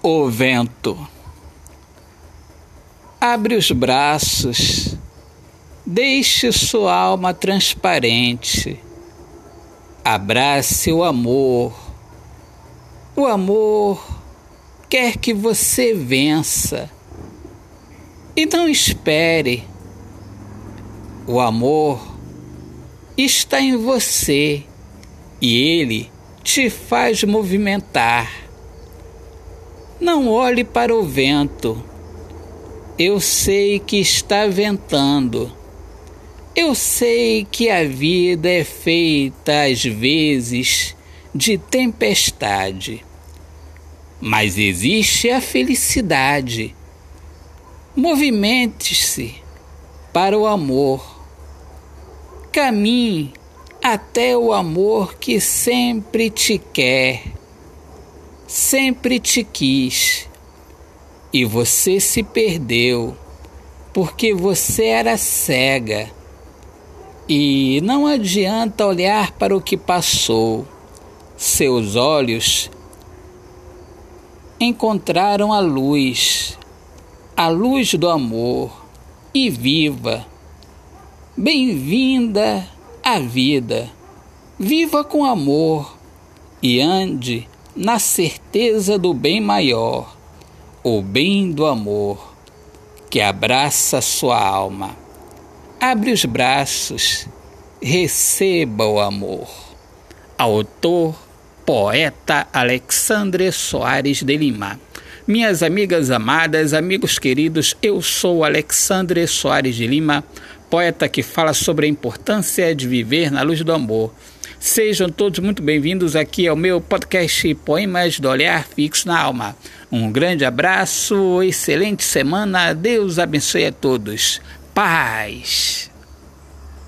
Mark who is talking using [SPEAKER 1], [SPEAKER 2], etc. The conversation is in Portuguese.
[SPEAKER 1] O vento. Abre os braços, deixe sua alma transparente, abrace o amor. O amor quer que você vença e não espere. O amor está em você e ele te faz movimentar não olhe para o vento. Eu sei que está ventando. Eu sei que a vida é feita às vezes de tempestade. Mas existe a felicidade. Movimente-se para o amor. Caminhe até o amor que sempre te quer sempre te quis e você se perdeu porque você era cega. E não adianta olhar para o que passou. Seus olhos encontraram a luz, a luz do amor, e viva. Bem-vinda à vida. Viva com amor e ande na certeza do bem maior, o bem do amor, que abraça sua alma. Abre os braços, receba o amor. Autor, poeta Alexandre Soares de Lima. Minhas amigas amadas, amigos queridos, eu sou Alexandre Soares de Lima, poeta que fala sobre a importância de viver na luz do amor Sejam todos muito bem-vindos aqui ao meu podcast Poemas do Olhar Fixo na Alma. Um grande abraço, excelente semana, Deus abençoe a todos. Paz!